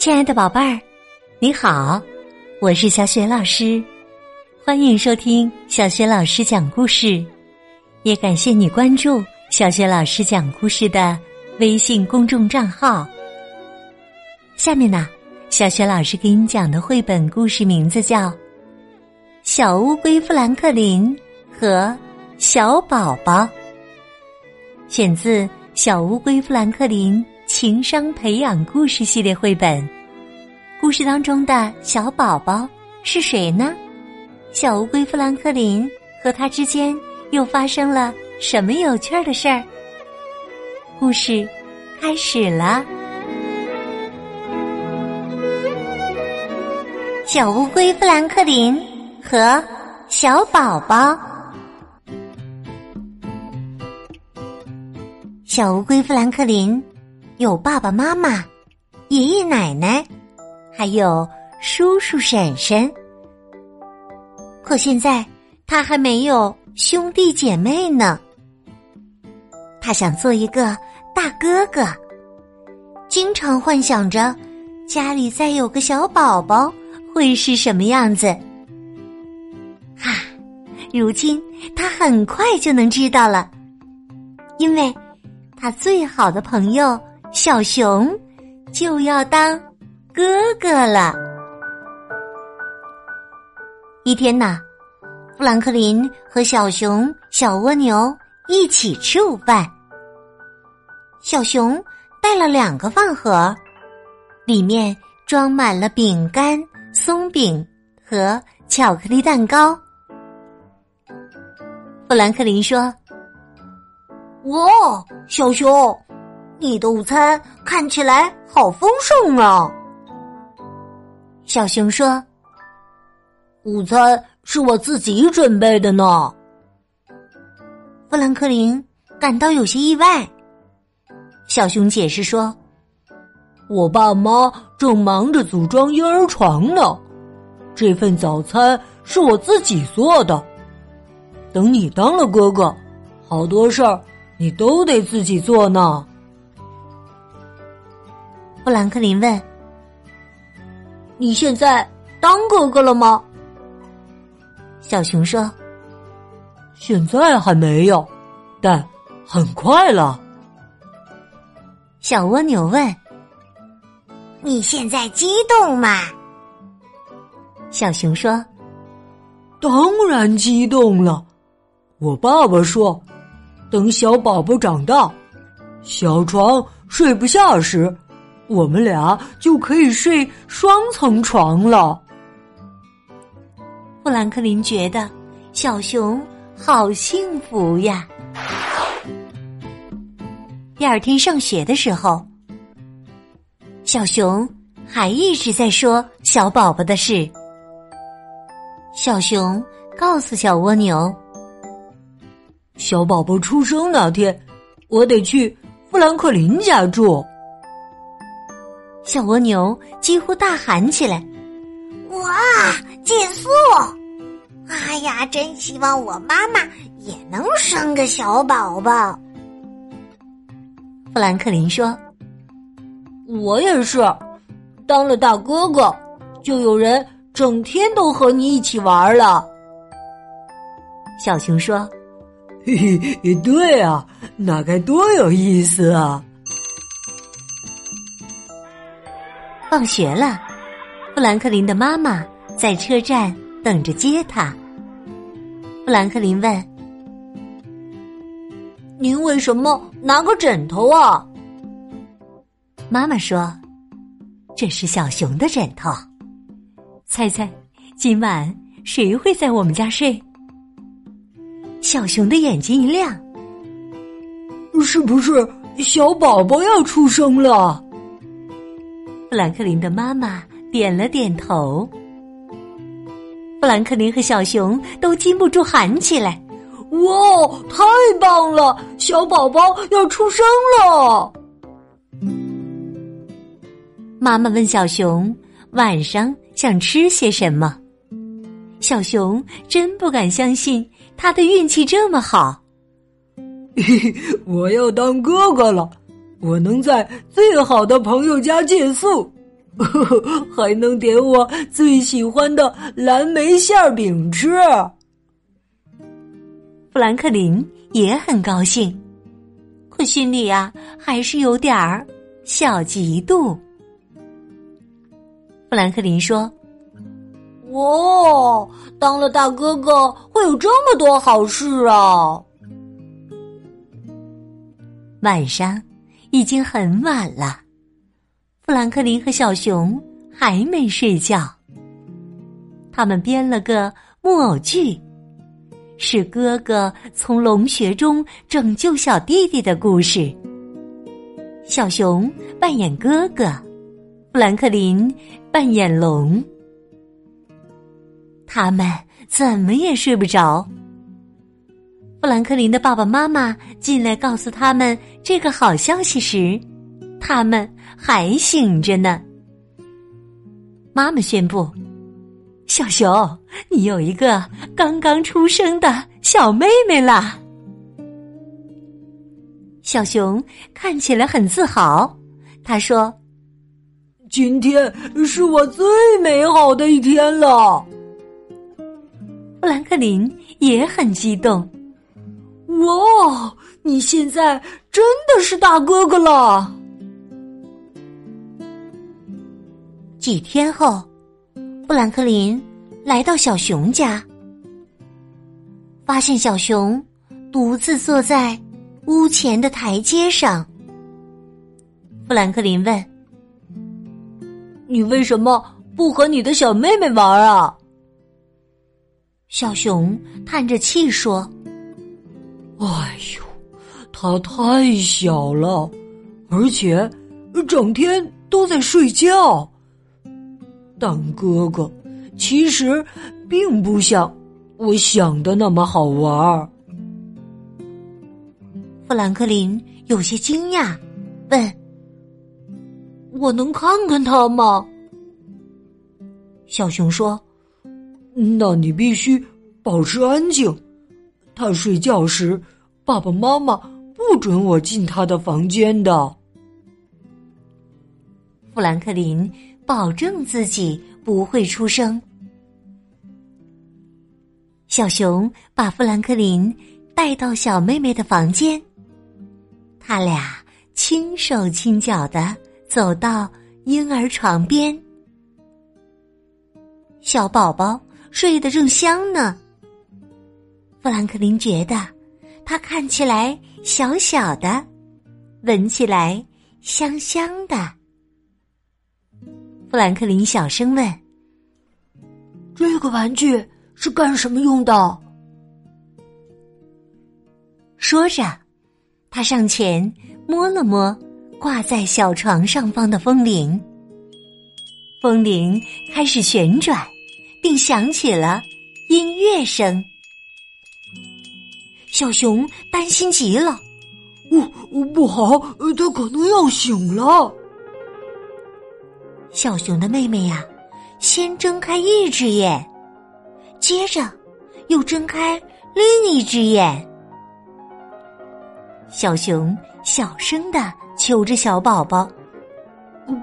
亲爱的宝贝儿，你好，我是小雪老师，欢迎收听小雪老师讲故事，也感谢你关注小雪老师讲故事的微信公众账号。下面呢，小雪老师给你讲的绘本故事名字叫《小乌龟富兰克林和小宝宝》，选自《小乌龟富兰克林》。情商培养故事系列绘本，故事当中的小宝宝是谁呢？小乌龟富兰克林和他之间又发生了什么有趣的事儿？故事开始了。小乌龟富兰克林和小宝宝，小乌龟富兰克林。有爸爸妈妈、爷爷奶奶，还有叔叔婶婶。可现在他还没有兄弟姐妹呢。他想做一个大哥哥，经常幻想着家里再有个小宝宝会是什么样子。哈，如今他很快就能知道了，因为他最好的朋友。小熊就要当哥哥了。一天呐，富兰克林和小熊、小蜗牛一起吃午饭。小熊带了两个饭盒，里面装满了饼干、松饼和巧克力蛋糕。富兰克林说：“哇，小熊！”你的午餐看起来好丰盛啊！小熊说：“午餐是我自己准备的呢。”富兰克林感到有些意外。小熊解释说：“我爸妈正忙着组装婴儿床呢，这份早餐是我自己做的。等你当了哥哥，好多事儿你都得自己做呢。”富兰克林问：“你现在当哥哥了吗？”小熊说：“现在还没有，但很快了。”小蜗牛问：“你现在激动吗？”小熊说：“当然激动了。我爸爸说，等小宝宝长大，小床睡不下时。”我们俩就可以睡双层床了。富兰克林觉得小熊好幸福呀。第二天上学的时候，小熊还一直在说小宝宝的事。小熊告诉小蜗牛：“小宝宝出生那天，我得去富兰克林家住。”小蜗牛几乎大喊起来：“哇，减速！哎呀，真希望我妈妈也能生个小宝宝。”富兰克林说：“我也是，当了大哥哥，就有人整天都和你一起玩了。”小熊说：“ 嘿嘿，对啊，那该多有意思啊！”放学了，富兰克林的妈妈在车站等着接他。富兰克林问：“您为什么拿个枕头啊？”妈妈说：“这是小熊的枕头。猜猜今晚谁会在我们家睡？”小熊的眼睛一亮：“是不是小宝宝要出生了？”富兰克林的妈妈点了点头。富兰克林和小熊都禁不住喊起来：“哇，太棒了！小宝宝要出生了！”妈妈问小熊：“晚上想吃些什么？”小熊真不敢相信他的运气这么好。我要当哥哥了。我能在最好的朋友家借宿，还能点我最喜欢的蓝莓馅饼吃。富兰克林也很高兴，可心里呀还是有点儿小嫉妒。富兰克林说：“哇，当了大哥哥会有这么多好事啊！”晚上已经很晚了，富兰克林和小熊还没睡觉。他们编了个木偶剧，是哥哥从龙穴中拯救小弟弟的故事。小熊扮演哥哥，富兰克林扮演龙。他们怎么也睡不着。富兰克林的爸爸妈妈进来告诉他们这个好消息时，他们还醒着呢。妈妈宣布：“小熊，你有一个刚刚出生的小妹妹啦！”小熊看起来很自豪，他说：“今天是我最美好的一天了。”富兰克林也很激动。哇！你现在真的是大哥哥了。几天后，富兰克林来到小熊家，发现小熊独自坐在屋前的台阶上。富兰克林问：“你为什么不和你的小妹妹玩啊？”小熊叹着气说。哎呦，他太小了，而且整天都在睡觉。但哥哥其实并不像我想的那么好玩。富兰克林有些惊讶，问：“我能看看他吗？”小熊说：“那你必须保持安静。”他睡觉时，爸爸妈妈不准我进他的房间的。富兰克林保证自己不会出声。小熊把富兰克林带到小妹妹的房间，他俩轻手轻脚的走到婴儿床边，小宝宝睡得正香呢。富兰克林觉得，它看起来小小的，闻起来香香的。富兰克林小声问：“这个玩具是干什么用的？”说着，他上前摸了摸挂在小床上方的风铃，风铃开始旋转，并响起了音乐声。小熊担心极了，哦，不好，它可能要醒了。小熊的妹妹呀，先睁开一只眼，接着又睁开另一只眼。小熊小声的求着小宝宝：“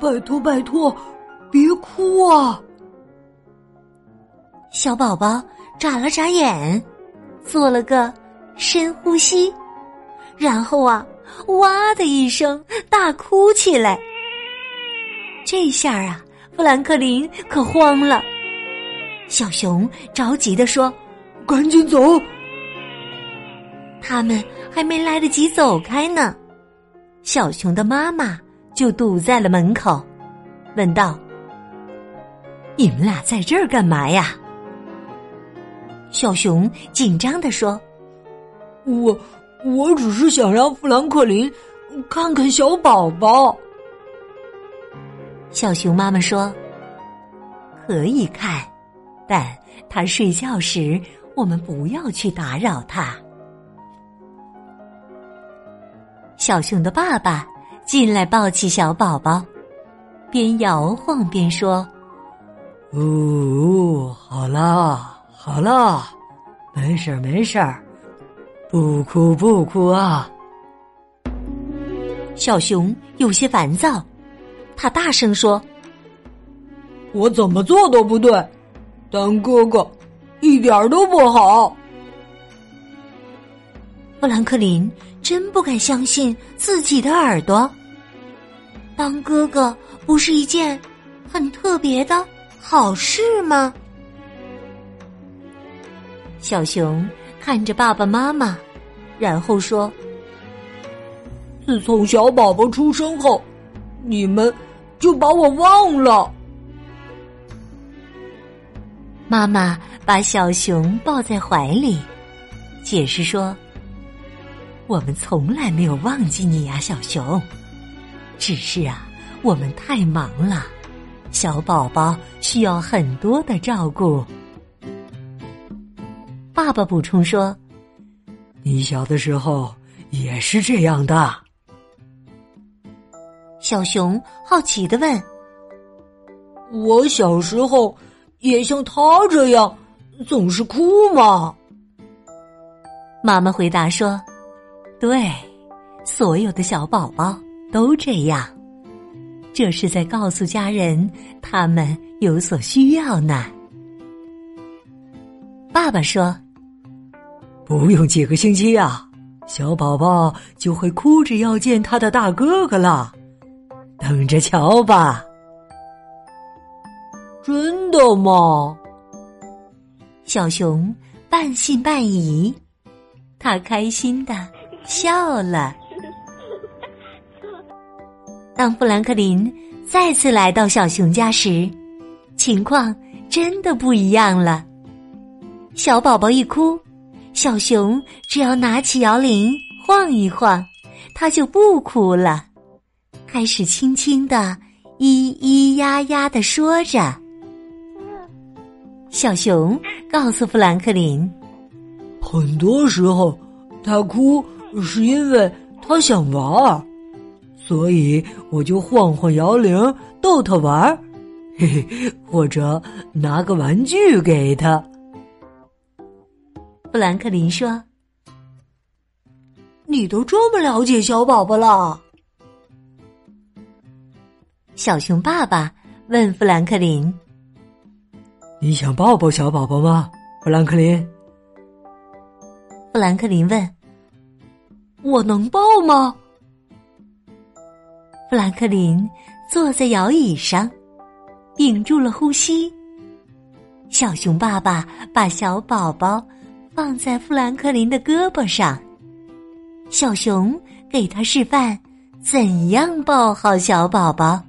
拜托，拜托，别哭啊！”小宝宝眨了眨眼，做了个。深呼吸，然后啊，哇的一声大哭起来。这下啊，富兰克林可慌了。小熊着急的说：“赶紧走！”他们还没来得及走开呢，小熊的妈妈就堵在了门口，问道：“你们俩在这儿干嘛呀？”小熊紧张的说。我我只是想让富兰克林看看小宝宝。小熊妈妈说：“可以看，但他睡觉时，我们不要去打扰他。”小熊的爸爸进来抱起小宝宝，边摇晃边说：“哦，好啦，好啦，没事儿，没事儿。”不哭不哭啊！小熊有些烦躁，他大声说：“我怎么做都不对，当哥哥一点都不好。富兰克林真不敢相信自己的耳朵。当哥哥不是一件很特别的好事吗？小熊看着爸爸妈妈，然后说：“自从小宝宝出生后，你们就把我忘了。”妈妈把小熊抱在怀里，解释说。我们从来没有忘记你呀，小熊。只是啊，我们太忙了，小宝宝需要很多的照顾。爸爸补充说：“你小的时候也是这样的。”小熊好奇的问：“我小时候也像他这样总是哭吗？”妈妈回答说。对，所有的小宝宝都这样。这是在告诉家人，他们有所需要呢。爸爸说：“不用几个星期呀，小宝宝就会哭着要见他的大哥哥了。等着瞧吧。”真的吗？小熊半信半疑，他开心的。笑了。当富兰克林再次来到小熊家时，情况真的不一样了。小宝宝一哭，小熊只要拿起摇铃晃一晃，他就不哭了，开始轻轻的咿咿呀呀的说着。小熊告诉富兰克林，很多时候他哭。是因为他想玩儿，所以我就晃晃摇铃逗他玩儿，嘿嘿，或者拿个玩具给他。富兰克林说：“你都这么了解小宝宝了。”小熊爸爸问富兰克林：“你想抱抱小宝宝吗？”富兰克林。富兰克林问。我能抱吗？富兰克林坐在摇椅上，屏住了呼吸。小熊爸爸把小宝宝放在富兰克林的胳膊上，小熊给他示范怎样抱好小宝宝。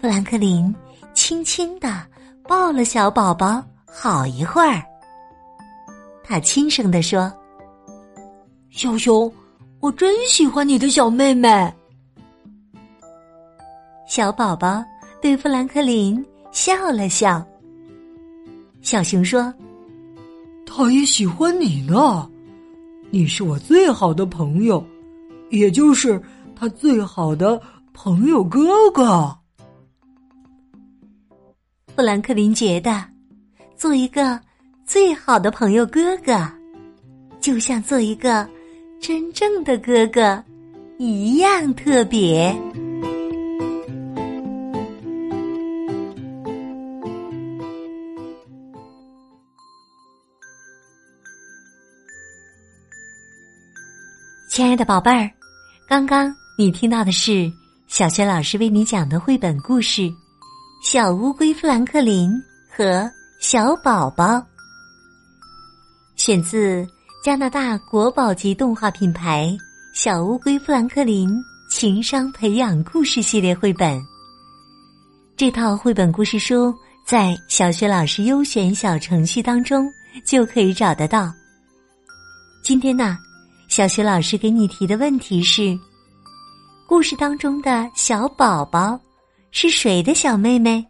富兰克林轻轻的抱了小宝宝好一会儿，他轻声的说。小熊，我真喜欢你的小妹妹。小宝宝对富兰克林笑了笑。小熊说：“他也喜欢你呢，你是我最好的朋友，也就是他最好的朋友哥哥。”富兰克林觉得，做一个最好的朋友哥哥，就像做一个。真正的哥哥一样特别。亲爱的宝贝儿，刚刚你听到的是小学老师为你讲的绘本故事《小乌龟富兰克林和小宝宝》，选自。加拿大国宝级动画品牌《小乌龟富兰克林》情商培养故事系列绘本。这套绘本故事书在小学老师优选小程序当中就可以找得到。今天呢，小学老师给你提的问题是：故事当中的小宝宝是谁的小妹妹？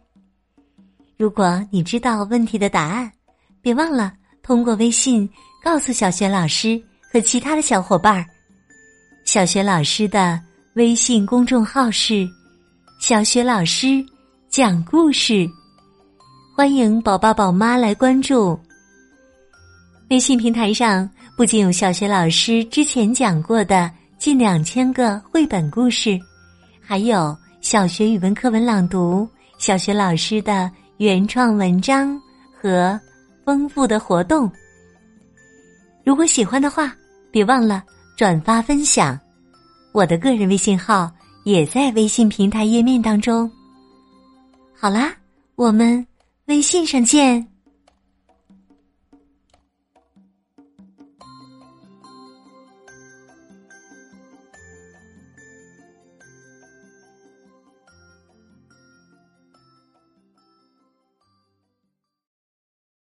如果你知道问题的答案，别忘了通过微信。告诉小学老师和其他的小伙伴儿，小学老师的微信公众号是“小学老师讲故事”，欢迎宝爸宝妈来关注。微信平台上不仅有小学老师之前讲过的近两千个绘本故事，还有小学语文课文朗读、小学老师的原创文章和丰富的活动。如果喜欢的话，别忘了转发分享。我的个人微信号也在微信平台页面当中。好啦，我们微信上见。